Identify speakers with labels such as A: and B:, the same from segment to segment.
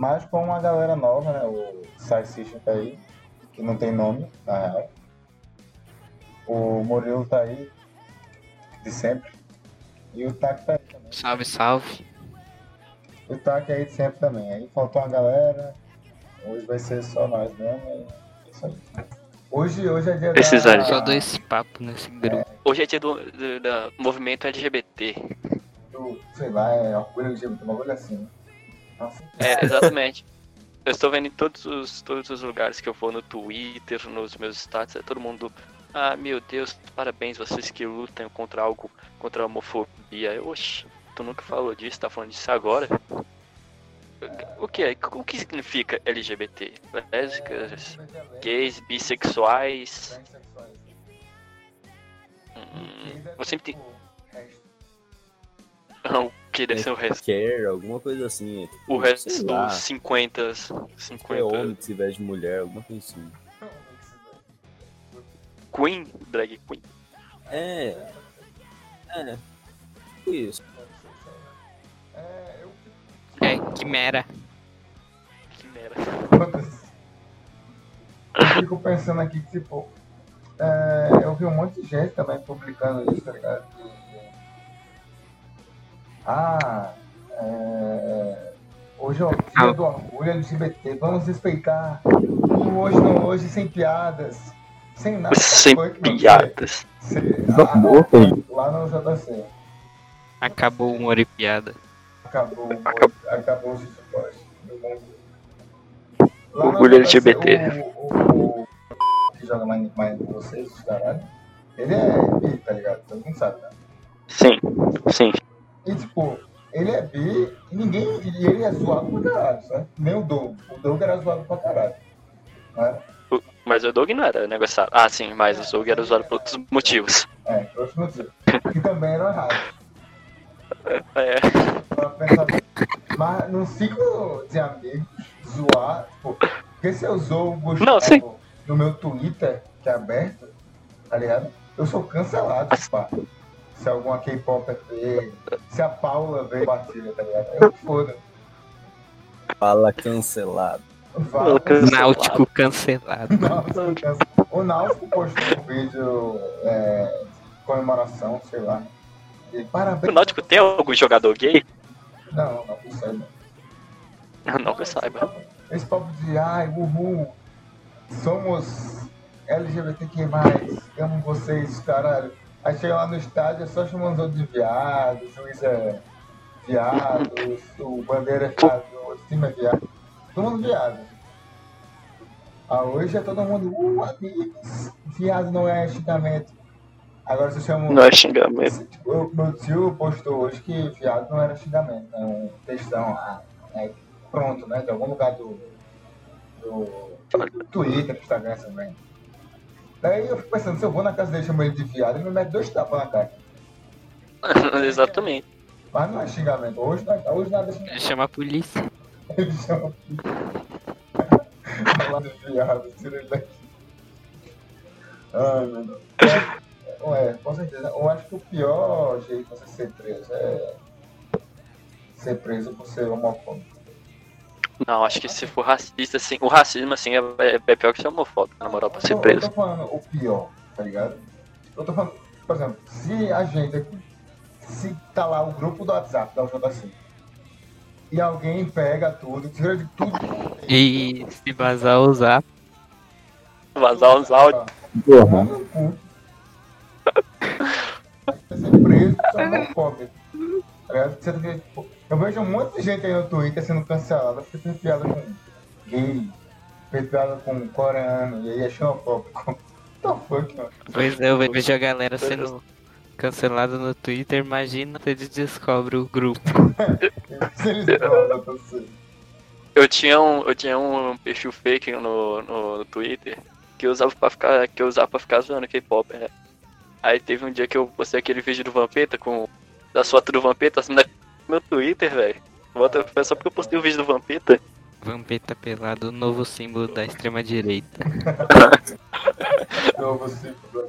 A: Mas com uma galera nova, né? O Sai System tá aí, que não tem nome, na real. O Murilo tá aí, de sempre. E o Tac tá aí também.
B: Salve, salve.
A: O Tac aí de sempre também. Aí faltou uma galera. Hoje vai ser só nós mesmo. e é isso aí. Hoje, hoje é dia
C: Precisaria.
A: da...
B: Só dois papos nesse grupo.
C: Hoje é dia do, do, do movimento LGBT.
A: do, sei lá, é orgulho LGBT, uma coisa assim. né?
C: É, exatamente. Eu estou vendo em todos os, todos os lugares que eu vou, no Twitter, nos meus status, é todo mundo. Ah, meu Deus, parabéns, vocês que lutam contra algo, contra a homofobia. Eu, Oxi, tu nunca falou disso, tá falando disso agora? O que é? O que significa LGBT? Lésbicas, gays, bissexuais? Hum,
A: Gays
C: eu sempre
A: tipo resto.
C: Tenho. O que deve ser o resto?
D: Care, alguma coisa assim. é tipo,
C: O resto dos 50,
D: É
C: 50.
D: homem que se veste de mulher, alguma coisa assim.
C: Queen, drag queen.
D: É. É. Isso.
A: É, eu
B: É, quimera.
C: Que merda.
A: Eu fico pensando aqui que, tipo, é, eu vi um monte de gente também publicando isso, tá ligado? Ah, é, hoje é o dia do orgulho LGBT, vamos respeitar o hoje não hoje sem piadas, sem nada.
C: Sem
A: Foi
C: piadas.
D: Tá
A: Ah, lá no JC.
B: Acabou o humor e piada.
A: Acabou,
C: Acabou.
A: acabou os no
C: Orgulho LGBT.
A: O, o, o que joga mais, mais com vocês, os caralho, ele é bi, tá ligado? Todo mundo sabe, né?
C: Sim, sim.
A: E tipo, ele é bi e ninguém. E ele é zoado pra caralho, sabe? Nem o Doug. O Doug era zoado pra caralho. Né?
C: Mas o Doug não era negociado. Ah, sim, mas o Doug era usado por outros motivos.
A: É, por outros motivos. Que também eram errados.
C: É.
A: Mas num ciclo de amigos, zoar, tipo, porque se eu zoo o Gustavo
C: Não, sim.
A: no meu Twitter, que é aberto, tá ligado? Eu sou cancelado, pá. Se alguma K-pop ver, se a Paula ver batida, tá ligado? Eu foda.
D: Fala cancelado.
A: Vai,
C: Cancelado.
B: Náutico cancelado.
A: Náutico cancelado. O Náutico postou um vídeo é, de comemoração, sei lá. E parabéns.
C: O Náutico tem algum jogador gay?
A: Não, não, isso aí não.
C: Não que eu saiba.
A: Esse papo de ai, uhul, somos LGBTQ+, amo vocês, caralho. Aí chega lá no estádio, é só chamando os outros de viado, o juiz é viado, o bandeira é viado, o time é viado. Todo mundo viado. Ah, hoje é todo mundo, uh, amigos, viado não é xingamento. Agora você chama...
C: Não é xingamento.
A: Tipo, eu- meu tio postou hoje que viado não era xingamento, né? Um textão lá, né? pronto, né? De algum lugar do, do, do Twitter, Instagram também. Daí eu fico pensando, se eu vou na casa dele e chamo ele de viado, ele me mete dois tapas na cara.
C: Exatamente.
A: Mas não é xingamento. Hoje, não- hoje nada é xingamento.
B: Ele chama a polícia.
A: Ele chama. Falar de viado, tira ele daqui. Ai, meu Deus. É, é, com certeza. Eu acho que o pior jeito de você ser preso é ser preso por ser homofóbico.
C: Não, acho que se for racista, assim, o racismo, assim, é, é pior que ser homofóbico, na moral, pra ser
A: Eu
C: preso.
A: Eu tô falando o pior, tá ligado? Eu tô falando, por exemplo, se a gente aqui, se tá lá o grupo do WhatsApp da UJC, e alguém pega tudo, tira de tudo.
B: E se vazar usar,
C: Vazar os áudios.
A: Cu. Vai ser preso homofóbico. Tá que, tipo, Eu vejo um monte de gente aí no Twitter sendo cancelada porque fez piada com gay, fez piada com coreano, e aí é xenofóbico. What the fuck, mano?
B: pois é, eu vejo a galera sendo cancelada no Twitter, imagina se eles descobrem o grupo.
A: Se eles pra você.
C: Eu tinha um, eu tinha um perfil fake no, no, no Twitter que eu usava pra ficar, que eu usava pra ficar zoando K-pop, né? Aí teve um dia que eu postei aquele vídeo do Vampeta com da foto do Vampeta assim, no meu Twitter, velho. Bota foi só porque eu postei o vídeo do Vampeta.
B: Vampeta pelado, o novo símbolo da extrema direita.
A: Novo ciclo do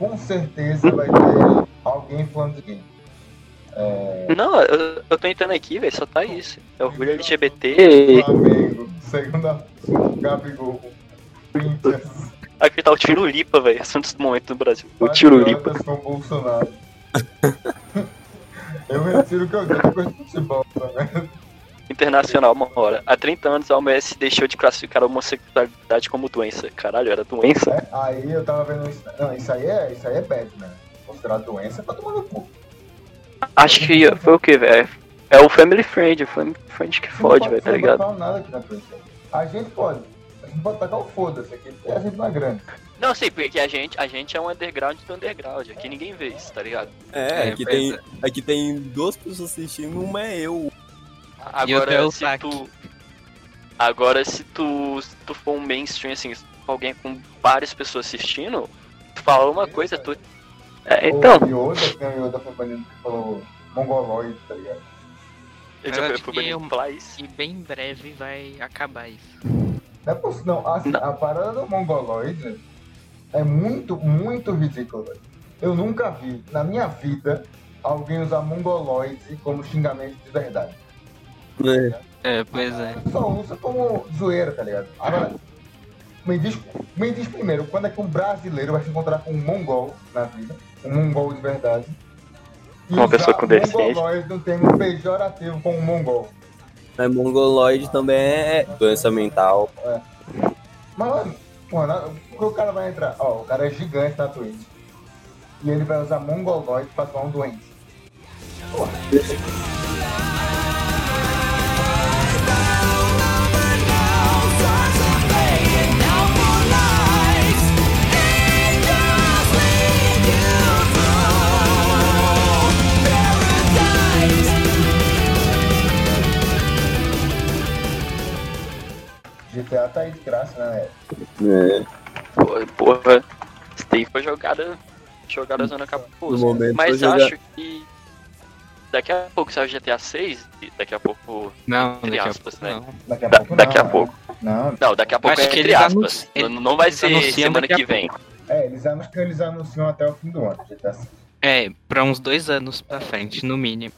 A: com certeza vai ter alguém falando de game.
C: Não, eu, eu tô entrando aqui, velho, só tá isso. É orgulho LGBT.
A: Flamengo, segundo a Gabigol, Corinthians,
C: Aqui tá o Tiro Lipa, velho. Assuntos do momento no Brasil. O Tiro Lipa.
A: patriotas com Bolsonaro. Eu retiro o que eu depois do futebol, né?
C: Internacional, uma hora. Há 30 anos a OMS deixou de classificar a homossexualidade como doença. Caralho, era doença?
A: É, Aí eu tava vendo isso. Não, isso aí é, isso aí é bad, né? Considerado doença pra tomar no cu.
C: Acho que foi o que, velho? É o Family Friend, o Family Friend que
A: Não
C: fode, velho, tá
A: não
C: ligado?
A: falar nada aqui na frente. A gente pode. A gente pode tacar o foda-se aqui, porque a gente não é grande.
C: Não, sei, porque a gente, a gente é um underground do underground. Aqui ninguém vê isso, tá ligado?
D: É,
B: É,
D: aqui,
B: pois
D: tem,
B: é.
D: aqui tem duas pessoas assistindo, uma é eu.
C: Agora,
B: o
C: se tu. Agora, se tu, se tu for um mainstream, assim, alguém com várias pessoas assistindo, tu fala uma coisa, tu. É, então,
A: O Yoda, tem o Yoda foi que falou mongoloide, tá ligado?
C: eu
B: Eu
C: já
B: acho
C: fui
B: que
C: banido
B: eu-. E bem em breve vai acabar isso.
A: Não é possível, não. Assim,
C: Não.
A: A parada do mongoloide é muito, muito ridícula. Eu nunca vi, na minha vida, alguém usar mongoloide como xingamento de verdade.
B: É, pois é.
A: Só usa como zoeira, tá ligado? Agora, me diz, me diz primeiro, quando é que um brasileiro vai se encontrar com um mongol na vida? Um mongol de verdade. E
C: Uma pessoa com deficiência.
A: mongoloide no termo pejorativo como mongol.
D: Mas mongoloide também é doença mental.
A: Mas, mano, mano, o cara vai entrar, ó, o cara é gigante na Twitch. E ele vai usar mongoloide pra zoar um doente. GTA tá aí de graça, né?
D: É.
C: Porra, porra, isso daí foi jogada. Jogada zona
D: momento
C: Mas
D: foi jogar-
C: acho que. Daqui a pouco sai o GTA 6, e daqui a pouco.
B: Não,
C: Entre
B: daqui a
C: aspas,
B: pouco
C: né?
B: não.
A: Daqui a
C: Da-
A: pouco
C: daqui
A: não,
C: a
A: né?
C: pouco.
A: Não,
C: Não, daqui a pouco
B: Acho
C: é entre aspas.
B: anunci-
C: Não, vai ser
B: anunciam
C: semana que vem.
A: é, eles anunciam que eles anunciam até o fim do ano, GTA 6.
B: É, pra uns dois anos pra frente, no mínimo.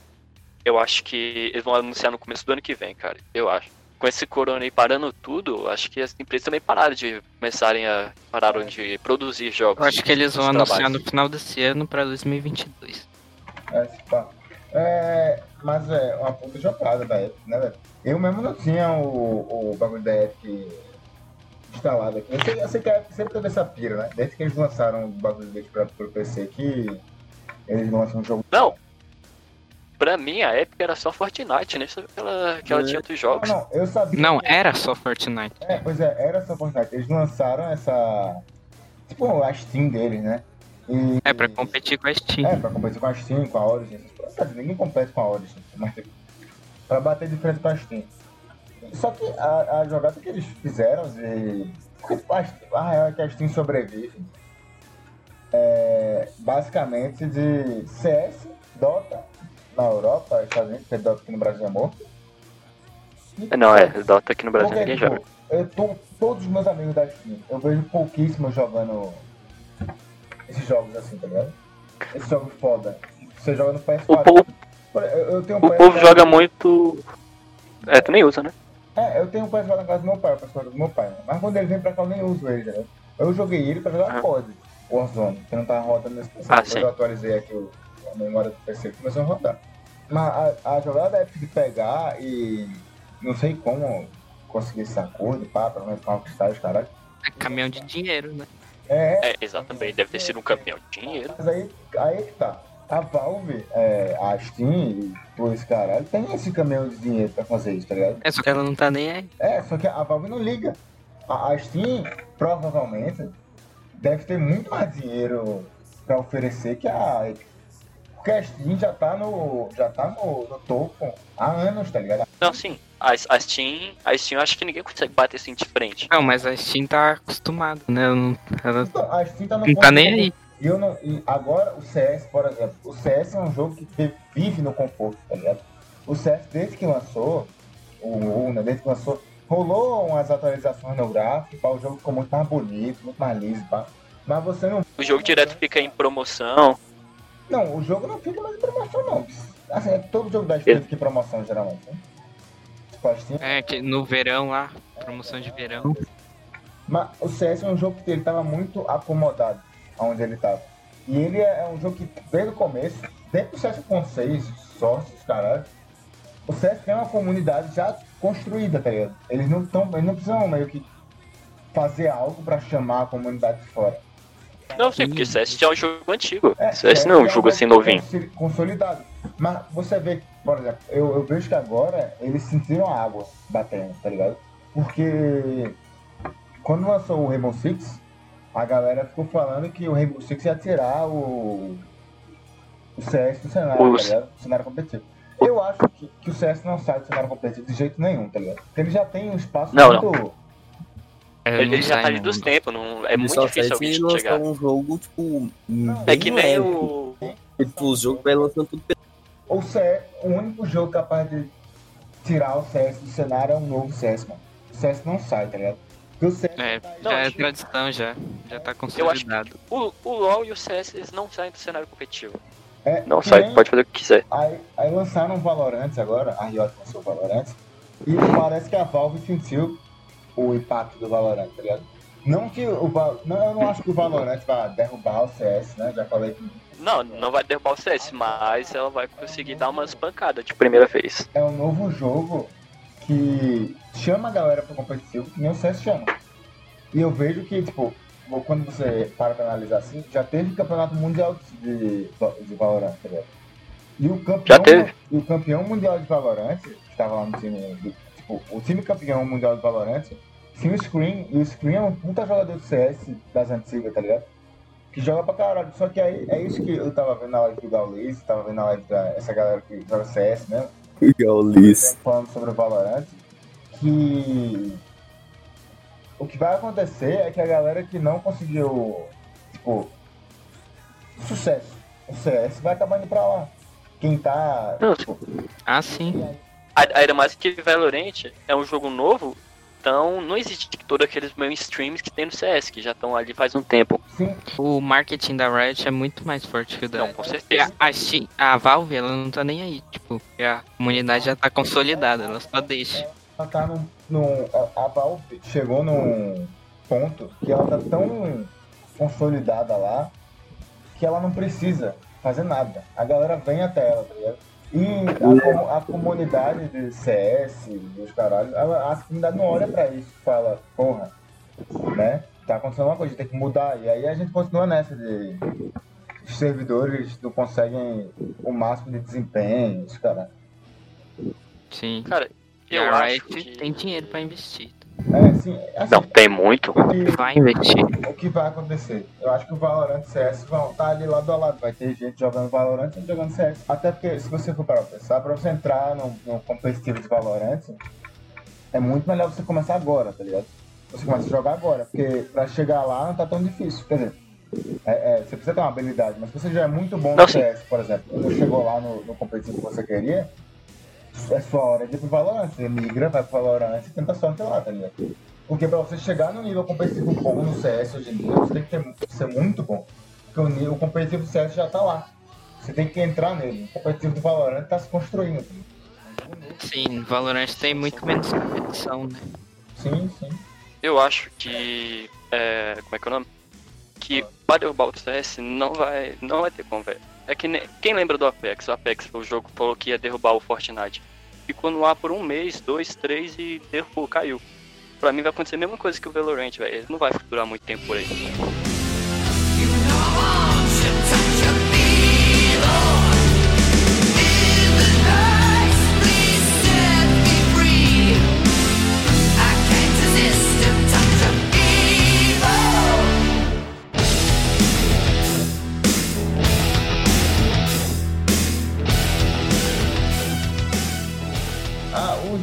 C: Eu acho que eles vão anunciar no começo do ano que vem, cara. Eu acho. Com esse corona aí parando tudo, acho que as empresas também pararam de começarem a. pararam de produzir jogos.
B: Eu acho que eles vão anunciar
C: trabalhos.
B: no final desse ano pra 2022.
A: É, pá. É, mas é uma puta jogada da Epic, né, velho? Eu mesmo não tinha o, o bagulho da Epic instalado aqui. Eu sei, eu sei que a Epic sempre teve essa pira, né? Desde que eles lançaram o bagulho deles pra, pro PC que eles lançam um jogo.
C: Não! Pra mim, a época era só Fortnite, né? Só que ela, que ela
D: É.
C: tinha outros
A: Não,
C: jogos.
A: não, eu sabia.
B: Não,
A: que-
B: era só Fortnite.
A: É, pois é, era só Fortnite. Eles lançaram essa. Tipo, a Steam deles, né? E,
B: É pra competir com a Steam.
A: É, pra competir com a Steam, com a Origin. Ninguém compete com a Origin, mas pra bater de frente com a Steam. Só que a, a jogada que eles fizeram de. a real é que a Steam sobrevive. É, basicamente de CS, Dota na Europa, Estados Unidos, porque Dota aqui no Brasil é morto. E
C: Não, é, Dota aqui no Brasil ninguém
A: tipo,
C: joga.
A: eu tô, todos os meus amigos da Steam, eu vejo pouquíssimos jogando esses jogos assim, tá ligado? Esses jogos foda. Você joga no
C: O
A: PS4.
C: povo,
A: Por- Eu, eu tenho um
C: o
A: PS4
C: povo joga muito. É, tu nem usa, né?
A: É, eu tenho um PS4 na casa do meu pai, o PS4 do meu pai. né? Mas quando ele vem pra cá eu nem uso ele, entendeu? Eu joguei ele pra jogar
C: Ah.
A: COD, Warzone, que não tava rodando nesse PC.
C: Ah,
A: eu atualizei aqui o, a memória do PC começou a rodar. Mas a, a jogada é de pegar e não sei como conseguir esse acordo, pá, pra não conquistar os caras.
B: É caminhão de dinheiro, né?
A: É,
C: É, exatamente. Deve ter sido um caminhão de dinheiro.
A: Mas aí, aí que tá. A Valve, é, a Steam e esse caralho, tem esse caminhão de dinheiro pra fazer isso, tá ligado?
B: É só que ela não tá nem aí.
A: É, só que a Valve não liga. A, a Steam, provavelmente, deve ter muito mais dinheiro pra oferecer que a Epic. Porque a Steam já tá no. já tá no, no topo há anos, tá ligado?
C: Não, sim. A, a Steam, a Steam, eu acho que ninguém consegue bater assim de frente.
B: Não, mas a Steam tá acostumada, né? Ela não, ela
A: Então, a Steam tá no
B: não tá nem aí.
A: E eu não. E agora o CS, por exemplo, o CS é um jogo que vi- vive no conforto, tá ligado? O CS desde que lançou, o 1, né, desde que lançou, rolou umas atualizações no gráfico, o jogo ficou muito mais bonito, muito mais liso, pá. Mas você não.
C: O jogo direto fica em promoção.
A: Não, o jogo não fica mais em promoção, não. Assim, é que todo jogo da Steam fica em promoção, geralmente. Né? Tipo.
B: É, que no verão lá, promoção de verão.
A: Mas o CS é um jogo que ele tava muito acomodado aonde ele tava. E ele é um jogo que, desde o começo, dentro do 7.6, sócios, caralho, o CS tem uma comunidade já construída, tá ligado? Eles não, tão, eles não precisam meio que fazer algo pra chamar a comunidade de fora.
C: Não, sim, porque CS já é um jogo antigo.
A: É,
C: CS não é um jogo assim novinho.
A: consi- Consolidado. Mas você vê, por exemplo, eu, eu vejo que agora eles sentiram a água batendo, tá ligado? Porque quando lançou o Rainbow Six, a galera ficou falando que o Rainbow Six ia tirar o, o CS do cenário,
C: O-
A: tá ligado? Do cenário competitivo. Eu acho que, que o CS não sai do cenário competitivo de jeito nenhum, tá ligado? Porque ele já tem um espaço
C: Não,
A: muito.
B: É,
C: Ele,
B: não
C: já tá ali dos tempos, não, é
D: Ele
C: muito
D: só
C: difícil alguém chegar.
D: um jogo, tipo.
C: É que nem
D: leve.
C: o.
D: Tipo, os jogos vai lançando tudo
A: O CS, o único jogo capaz de tirar o CS do cenário é um novo CS, mano. O CS não sai, tá ligado? O CS
B: É,
C: Não,
B: já é
C: acho-
B: tradição já. Já tá
C: Eu acho
B: consolidado.
C: O, o LoL e o CS eles não saem do cenário competitivo.
A: é
C: Não sai,
A: nem-
C: pode fazer o que quiser.
A: Aí, aí lançaram o Valorant agora, a Riot lançou o Valorant, e parece que a Valve sentiu o impacto do Valorant, tá ligado? Não que o não, eu não acho que o Valorant vai derrubar o CS, né? Já falei que
C: Não, não vai derrubar o CS, mas ela vai conseguir dar umas pancadas de primeira vez.
A: é um novo jogo que chama a galera pro competitivo, que nem o CS chama. E eu vejo que, tipo, quando você para pra analisar assim, já teve campeonato mundial de, de Valorant, tá ligado? E o campeão,
C: Já teve?
A: E o campeão mundial de Valorant, que tava lá no time, do, tipo, o time campeão mundial de Valorant, tinha o Screen, e o Screen é um puta jogador de CS das antigas, tá ligado? Que joga pra caralho. Só que aí é isso que eu tava vendo na live do Gaules, tava vendo na live dessa galera que joga CS mesmo
D: Gaules.
A: falando sobre o Valorant, que o que vai acontecer é que a galera que não conseguiu, tipo, sucesso, o CS vai acabar indo pra lá. Quem tá. Tipo,
B: Ah, sim.
C: A- Ainda mais que Valorant é um jogo novo, então não existe todos aqueles mainstreams que tem no CS, que já estão ali faz um tempo.
A: sim,
B: O marketing da Riot é muito mais forte que o da.
C: Não, com certeza.
B: a, a, a Valve, ela não tá nem aí. Tipo, a comunidade já tá consolidada, ela só deixa.
A: ela tá num. num a, a Valve chegou num ponto que ela tá tão consolidada lá que ela não precisa fazer nada. A galera vem até ela, tá ligado? E a, comu- a comunidade de CS, dos caralhos, ela- a comunidade não olha pra isso e fala, porra, né? Tá acontecendo uma coisa, tem que mudar. E aí a gente continua nessa de os servidores não conseguem o máximo de desempenho, os caras.
B: Sim.
C: Cara,
B: E
C: eu
B: a
C: acho que...
B: tem dinheiro pra investir.
A: É, assim, assim
C: Não, tem muito.
A: o que-
B: Vai investir.
A: o que vai acontecer? Eu acho que o Valorant e CS vão estar ali lado a lado. Vai ter gente jogando Valorant e jogando CS. Até porque, se você for para pensar, para você entrar no, no competitivo de Valorant, é muito melhor você começar agora, tá ligado? Você começa a jogar agora, porque pra chegar lá não tá tão difícil. Quer dizer, é- é, você precisa ter uma habilidade, mas se você já é muito bom no. CS, por exemplo, não chegou lá no, no competitivo que você queria, é sua hora de ir pro Valorant. Você migra, vai pro Valorant e tenta sorte lá, tá ligado? Porque pra você chegar no nível competitivo bom no CS hoje em dia, você tem que ter- ser muito bom. Porque o, nível, o competitivo do CS já tá lá. Você tem que entrar nele. O competitivo do Valorant tá se construindo.
B: Sim, Valorant tem muito menos competição, né?
A: Sim, sim.
C: Eu acho que. É, como é que é o nome? Que para derrubar o CS não vai, não vai ter velho. É que nem, quem lembra do Apex? O Apex, o jogo falou que ia derrubar o Fortnite. Ficou no ar por um mês, dois, três e derrubou, caiu. Pra mim vai acontecer a mesma coisa que o Valorant, velho. Ele não vai durar muito tempo por aí.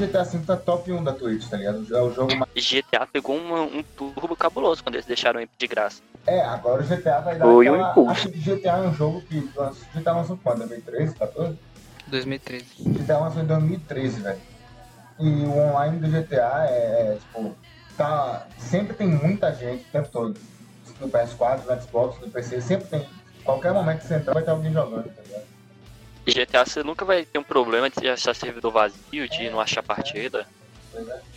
A: GTA V tá top 1 da Twitch, tá ligado? É o jogo mais.
C: E GTA pegou uma- um turbo cabuloso quando eles deixaram de graça.
A: É, agora o GTA vai dar
C: Foi um
A: aquela...
C: impulso.
A: Acho que GTA é um jogo que... GTA lançou quando? 2013, 14?
B: 2013.
A: GTA lançou em 2013, velho. E o online do GTA é, é, tipo, tá. Sempre tem muita gente o tempo todo. No PS4, no Xbox, no PC, sempre tem. Qualquer momento que você entrar vai ter alguém jogando, tá ligado?
C: GTA você nunca vai ter um problema de achar servidor vazio, de não achar partida.
A: É.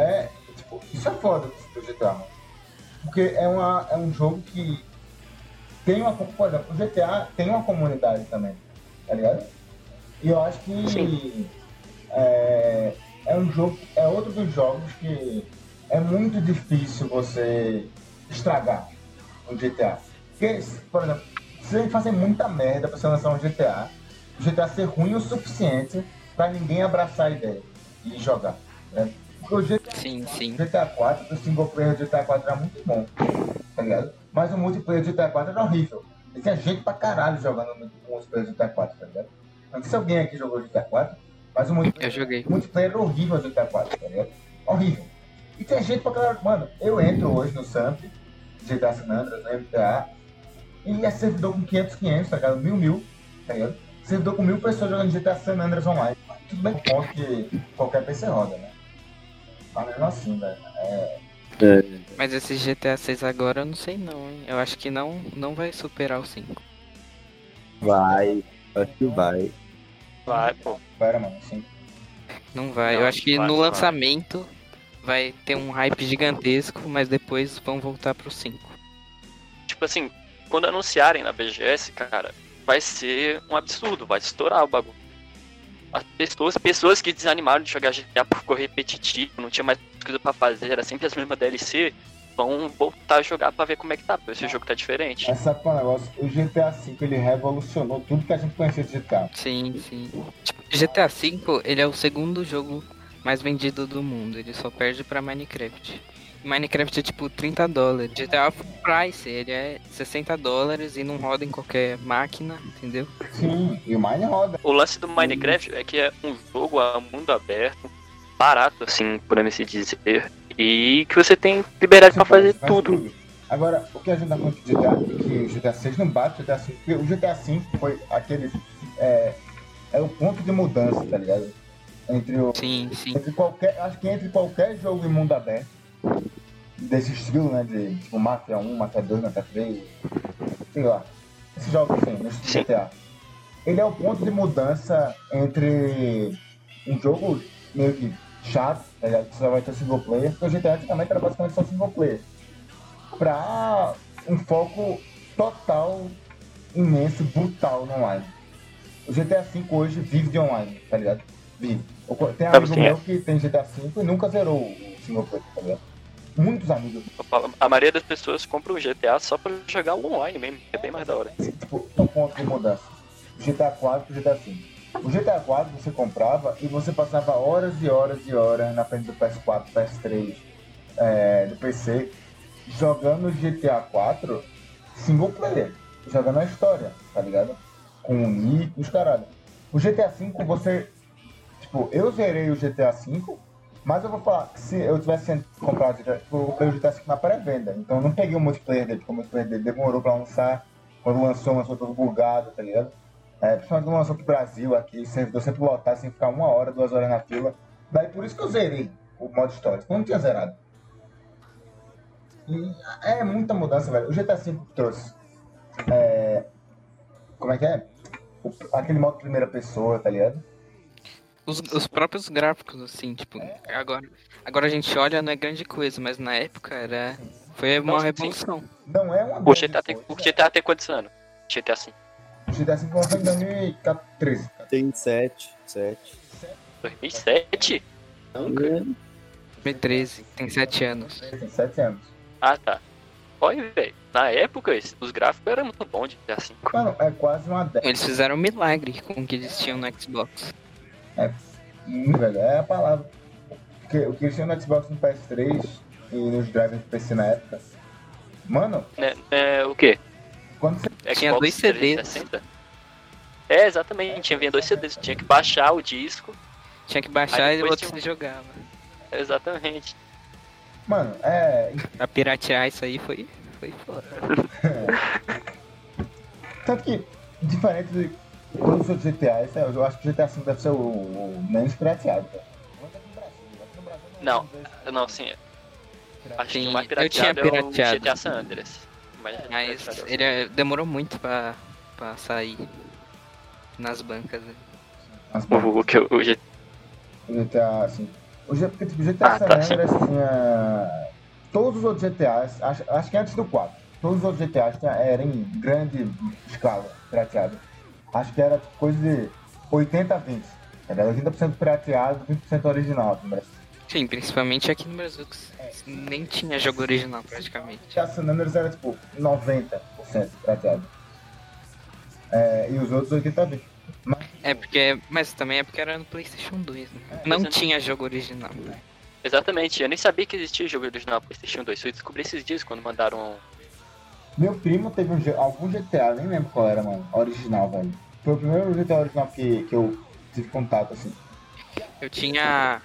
A: É, tipo, isso é foda do GTA, mano. Porque é, uma, é um jogo que tem uma. Por exemplo, o GTA tem uma comunidade também, tá ligado? E eu acho que
C: Sim.
A: é, é um jogo. É outro dos jogos que é muito difícil você estragar o GTA. Porque, por exemplo, você tem que fazer muita merda pra você lançar um GTA. O GTA ser ruim o suficiente pra ninguém abraçar a ideia e jogar. Né? Porque o GTA,
B: Sim, sim.
A: GTA 4, o single player do GTA 4 era muito bom, tá ligado? Mas o multiplayer do GTA 4 era horrível. E tinha gente pra caralho jogando no multiplayer do GTA 4, tá ligado? Não sei se alguém aqui jogou GTA 4, mas o multiplayer,
B: Eu joguei.
A: o multiplayer era horrível do GTA 4, tá ligado? Horrível. E tem gente pra caralho. Mano, eu entro hoje no Samp, GTA San Andreas, no MTA, e é servidor com 500, 500, tá ligado? Mil, mil, tá ligado? Servidor com mil pessoas jogando GTA San Andreas online. Tudo bem que qualquer PC roda, né? Mas mesmo assim, velho. É,
B: Mas esse GTA 6 agora eu não sei não, hein? Eu acho que não, não vai superar o 5.
D: Vai, acho que vai.
C: Vai, pô.
A: Pera, mano, assim.
B: Não vai.
C: Não,
B: eu acho que
C: vai,
B: no
C: vai.
B: lançamento vai ter um hype gigantesco, mas depois vão voltar pro 5.
C: Tipo assim, quando anunciarem na BGS, cara, vai ser um absurdo, vai estourar o bagulho. As pessoas, pessoas que desanimaram de jogar GTA por ficou repetitivo, não tinha mais coisa pra fazer, era sempre as mesmas DLC, vão voltar a jogar pra ver como é que tá, porque esse jogo tá diferente.
A: Qual é o negócio? O GTA V ele revolucionou tudo que a gente conhecia de GTA.
B: Sim, sim. Tipo, GTA V, ele é o segundo jogo mais vendido do mundo. Ele só perde pra Minecraft. Minecraft é tipo 30 dólares. GTA Price, ele é 60 dólares e não roda em qualquer máquina, entendeu?
A: Sim, e o Mine roda.
C: O lance do Minecraft é que é um jogo a mundo aberto, barato, assim, por assim dizer, e que você tem liberdade pra fazer
A: Faz
C: tudo.
A: Agora, o que a gente dá conta de GTA é que o GTA 6 não bate o GTA 5, porque o GTA 5 foi aquele. É, é o ponto de mudança, tá ligado? Entre o.
B: Sim, sim.
A: Entre qualquer. Acho que entre qualquer jogo em mundo aberto, desse estilo, né? De tipo Mafia 1, Mafia 2, Mafia 3, sei lá. Esses jogos assim, no. GTA. Ele é o ponto de mudança entre um jogo meio que chato, tá ligado? Que só vai ter single player, porque o GTA antigamente era basicamente só single player. Pra um foco total, imenso, brutal no online. O GTA V hoje vive de online, tá ligado? Vive. Eu Tem amigo
C: quem é?
A: meu que tem GTA V e nunca zerou o single player, tá ligado? Muitos amigos.
C: A maioria das pessoas compra o GTA só pra jogar o online mesmo, que é bem mais da hora.
A: Tipo, é um ponto de mudança. GTA 4 e o GTA 5. O GTA 4 você comprava e você passava horas e horas e horas na frente do PS4, PS3, é, do PC, jogando GTA 4 single player, jogando a história, tá ligado? Com o Nick, os caralho. O GTA 5 você. Tipo, eu zerei o GTA 5, mas eu vou falar se eu tivesse comprado tipo, eu o GTA 5 na pré-venda, então eu não peguei o multiplayer dele, porque o multiplayer dele demorou pra lançar. Quando lançou, lançou todo bugado, tá ligado? É, principalmente quando lançou pro Brasil aqui, servidor sempre lotado, sem ficar uma hora, duas horas na fila. Daí por isso que eu zerei o modo história, eu não tinha zerado. E é muita mudança, velho. O GTA V trouxe. é, como é que é? O- aquele modo primeira pessoa, tá ligado?
B: Os, os próprios gráficos, assim, tipo, agora, agora a gente olha, não é grande coisa, mas na época era. Foi uma
C: sim.
B: revolução.
A: Não é uma
C: O
A: grande
C: GTA tem, o. GTA tem quantos anos? GTA V.
A: O GTA V lançou em 2013.
D: Tem sete, sete.
C: 2007?
D: Não, né?
B: 2013, tem 7 anos.
A: Tem 7 anos.
C: Ah, tá. Olha, velho, na época os gráficos eram muito bons de GTA V.
A: Mano, é quase uma década.
B: Eles fizeram um milagre com o que eles tinham no Xbox.
A: Hum, velho, é a palavra. Porque o que eles tinham no Xbox no PS3 e nos drivers do PC na época. Mano,
C: Né, é, o quê?
A: quando você.
B: Tinha dois CDs.
C: 360? É, exatamente, tinha vinha dois CDs, tinha que baixar o disco
B: Tinha que baixar e o
C: depois
B: outro
C: tinha
B: jogava.
C: Exatamente.
A: Mano, é.
B: Pra piratear isso aí foi, foi foda.
A: Tanto que, diferente de todos os é, eu acho que o GTA V deve ser o, o menos pirateado. cara.
C: Não, Não, sim. Acho que
B: Sim,
C: o mais
B: eu tinha
C: pirateado é o
B: pirateado.
C: GTA San Andreas. Mas,
B: Mas
C: pirateado.
B: ele é- demorou muito pra, pra sair nas bancas. né?
A: Mas,
C: O, o, que o, G-
A: O GTA, assim. O, G- porque, tipo, o GTA
C: Ah,
A: San
C: tá, sim.
A: Andreas tinha. Todos os outros GTAs, acho, acho que antes do 4, todos os outros GTAs eram em grande escala prateado. Acho que era coisa de 80 a 20. Era 80% prateado, 20% original aqui no Brasil.
B: Sim, principalmente aqui no Brasil, que nem tinha jogo original praticamente.
A: GTA San Andreas era tipo 90% prateado. É, e os outros 80 a 20. Mas,
B: É porque. Mas também é porque era no Playstation 2, né?
A: É,
B: Não tinha jogo original.
C: Exatamente, eu nem sabia que existia jogo original PlayStation 2. Eu descobri esses dias quando mandaram.
A: Meu primo teve um, algum GTA, nem lembro qual era, mano. Original, velho. Foi o primeiro GTA original que, que eu tive contato, assim.
B: Eu tinha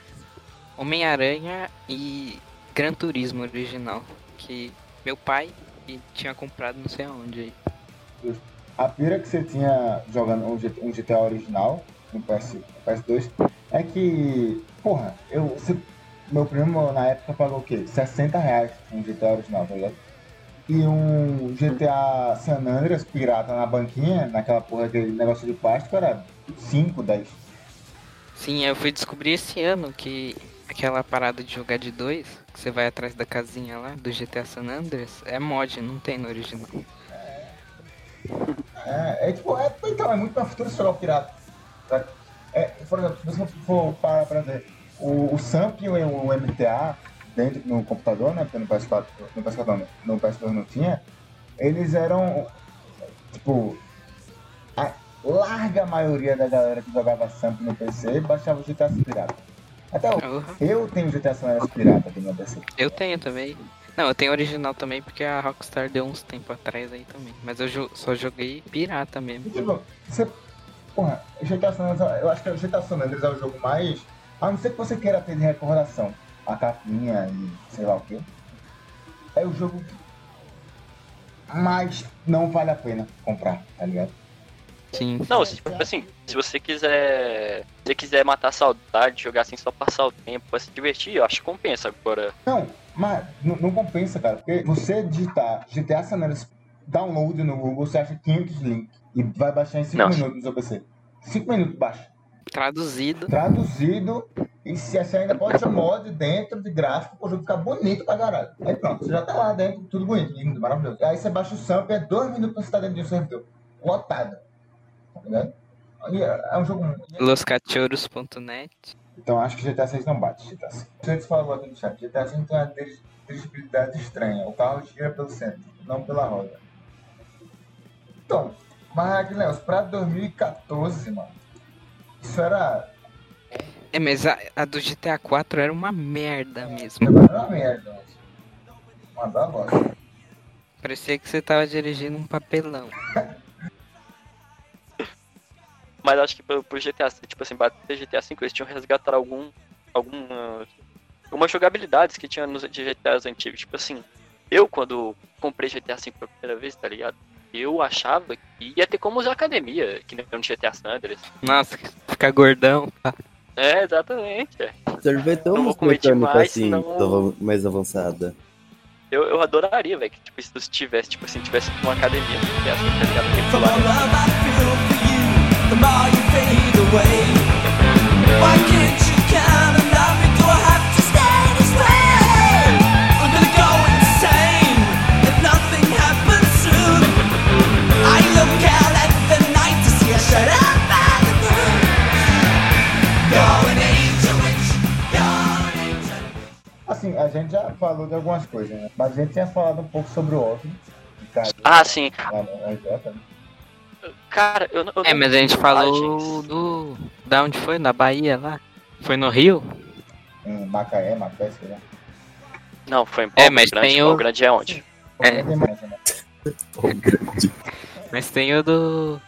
B: Homem-Aranha e Gran Turismo original. Que meu pai tinha comprado não sei aonde aí.
A: A pira que você tinha jogando um GTA original no PS, no PS2 é que, porra, eu, meu primo na época pagou o quê? 60 reais um GTA original, tá ligado? E um GTA San Andreas pirata na banquinha, naquela porra aquele negócio de plástico, era 5, 10.
B: Sim, eu fui descobrir esse ano que aquela parada de jogar de dois, que você vai atrás da casinha lá, do GTA San Andreas, é mod, não tem no original.
A: É, é tipo, é, então, é muito pra futuro jogar o pirata. É, por exemplo, se você for parar pra ver, o, o SAMP e o, o MTA dentro no computador, né? Porque no PS4, no PS4 não, no PS2 não tinha, eles eram, tipo, a larga maioria da galera que jogava SAMP no PC baixava o GTA pirata. Até hoje.
B: Porra,
A: Eu tenho GTA San pirata aqui no meu PC.
B: Eu tenho também. Não, eu tenho original também porque a Rockstar deu uns tempos atrás aí também. Mas eu jo- só joguei pirata mesmo.
A: E, tipo, você. Porra, GTA San Andreas, eu acho que o GTA San Andreas é o jogo mais. A não ser que você queira ter de recordação a capinha e sei lá o quê. É o jogo que mais não vale a pena comprar, tá ligado?
B: Sim.
C: Não, tipo assim, se você quiser. Se você quiser matar a saudade, jogar assim só passar o tempo pra se divertir, eu acho que compensa. Agora,
A: Não, mas não, não compensa, cara, porque você digitar GTA San Andreas download no Google, você acha 500 links e vai baixar em 5
C: Não.
A: minutos no seu PC. 5 minutos baixa.
B: Traduzido.
A: traduzido e se você ainda pode ter mod dentro de gráfico o jogo ficar bonito pra caralho. Aí pronto, você já tá lá dentro, tudo bonito, lindo, maravilhoso. Aí você baixa o sample, é dois minutos pra você estar dentro de um servidor. Lotado. Tá ligado? É é um jogo muito.
B: Loscachorros.net.
A: Então acho que GTA 6 não bate, GTA 6. Você falou aqui no chat, GTA 6 tem uma diri- dirigibilidade estranha. O carro gira pelo centro, não pela roda. Então, mas Aguilhos, pra 2014, mano, isso era
B: É, mas a, a do GTA 4 era uma merda mesmo.
A: Era uma merda, mas. Mandar bosta.
B: Parecia que você tava dirigindo um papelão.
C: mas acho que pro, pro GTA, tipo assim, bater GTA V, eles tinham resgatado algum. alguma. algumas jogabilidades que tinha nos GTAs antigos. Tipo assim, eu quando comprei GTA V pela primeira vez, tá ligado? Eu achava que ia ter como usar academia, que nem no GTA San Andreas.
B: Nossa, ficar gordão. pá.
C: É, exatamente. é.
D: Sorvete é
C: Não
D: uma
C: vou comer
D: mecânica
C: demais,
D: assim,
C: senão-
D: tava mais avançada.
C: Eu, eu adoraria, velho, que tipo, se tivesse, tipo assim, tivesse uma academia tá ligado?
A: Assim, a gente já falou de algumas coisas, né? Mas a gente tinha falado um pouco sobre o caiu
C: Ah, sim.
A: lá na né?
C: Cara, eu não. Eu
B: É, mas a gente falou
C: imagens.
B: do. Da onde foi? Na Bahia lá? Foi no Rio?
A: Em Macaé, Macaé, sei lá.
C: Não, foi em
B: É,
C: Palmo
B: mas
C: Grande.
B: tem o-
C: Grande é onde?
B: É.
A: Mais, né?
B: Mas tem o do.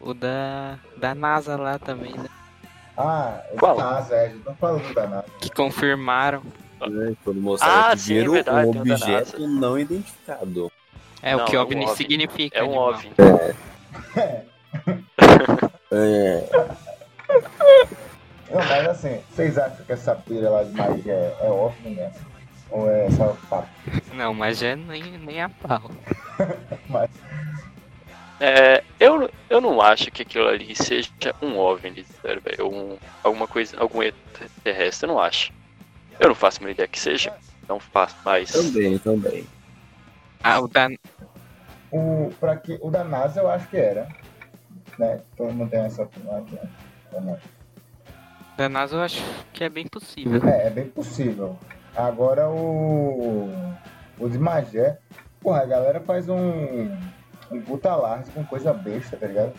B: O da. Da NASA lá também, né?
A: Ah, o
C: Qual?
A: da NASA, é, a gente não falou do da NASA.
B: Que confirmaram.
D: Quando mostraram
C: Ah,
D: que
C: sim,
D: viram
C: verdade,
D: um
C: da
D: objeto não identificado.
B: É
C: Não,
B: o que
C: é um
B: OVNI
C: OVNI.
B: significa.
C: É um
B: animal.
C: OVNI.
D: É,
A: Não, mas assim, vocês acham que essa pira lá de magia é, é OVNI mesmo? Ou é só papo?
B: Não, mas é nem, nem a pau.
A: Mas,
C: É, eu, eu não acho que aquilo ali seja um OVNI, sério, velho, um, alguma coisa, algum extraterrestre, eu não acho. Eu não faço a mínima ideia que seja, não faço, mas...
D: também, também.
B: Ah, o da,
A: o, pra que, o da NASA eu acho que era. Né? Todo mundo tem essa opinião aqui, né? NASA.
B: da NASA eu acho que é bem possível.
A: É, é bem possível. Agora o. O de Magé, porra, a galera faz um. Puta alarde com coisa besta, tá ligado?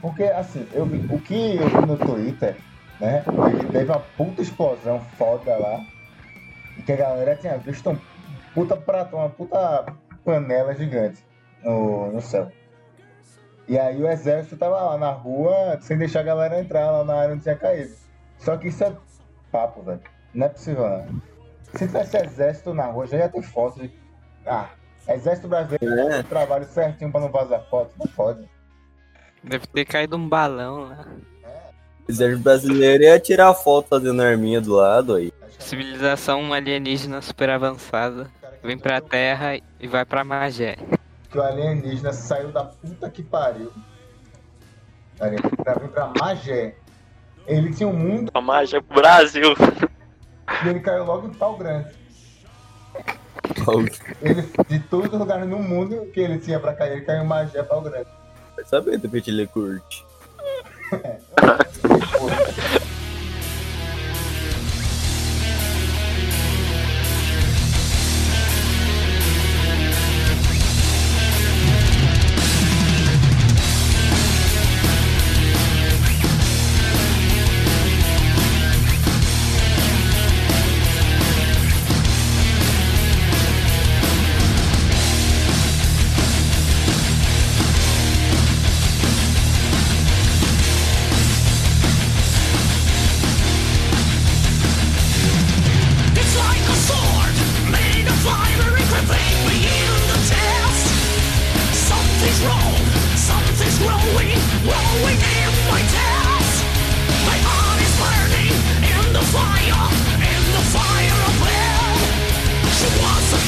A: Porque, assim, eu o que eu vi no Twitter, né? Que teve uma puta explosão foda lá. E que a galera tinha visto um puta prato, uma puta panela gigante no, no céu. E aí o exército tava lá na rua sem deixar a galera entrar lá na área onde tinha caído. Só que isso é papo, velho. Não é possível, não. Se tivesse exército na rua, já ia ter foto de. Ah, exército brasileiro
D: É.
A: trabalho certinho pra não vazar foto. Não pode.
B: Deve ter caído um balão lá.
D: O exército brasileiro ia tirar foto fazendo arminha do lado aí.
B: Civilização alienígena super avançada. Vem pra Terra e vai pra Magé.
A: Que o alienígena saiu da puta que pariu. Pra vir pra Magé. Ele tinha um mundo
C: A mágica pro Brasil.
A: e ele caiu logo em pau grande. Ele, de todos os lugares no mundo que ele tinha pra cair, ele caiu em Magé, pau grande.
D: Vai saber, de repente ele curte.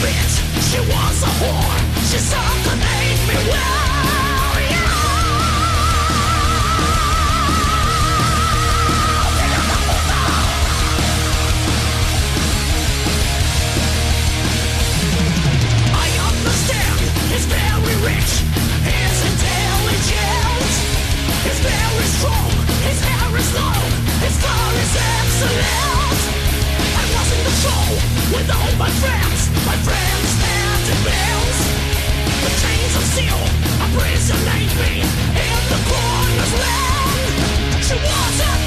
E: bitch, she was a whore, she sucked ate me well. I understand he's very rich, he's intelligent, he's very strong, his hair is long, his car is excellent. I was the show with all my friends, she was a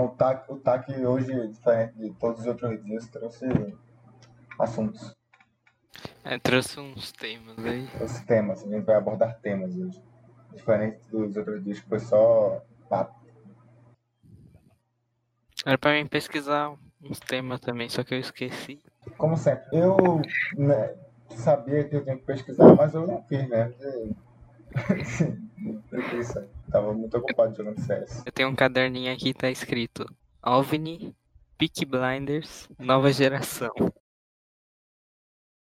A: Então, o TAC, o TAC hoje, diferente de todos os outros dias, trouxe assuntos,
B: É, trouxe uns temas aí.
A: trouxe temas. A gente vai abordar temas hoje. Diferente dos outros dias que foi só papo.
B: Era pra mim pesquisar uns temas também, só que eu esqueci.
A: Como sempre, eu né, sabia que eu tinha que pesquisar, mas eu não fiz, né? Preguiça. Tava muito ocupado jogando CS.
B: Eu tenho um caderninho aqui, tá escrito OVNI, Peak Blinders, nova geração.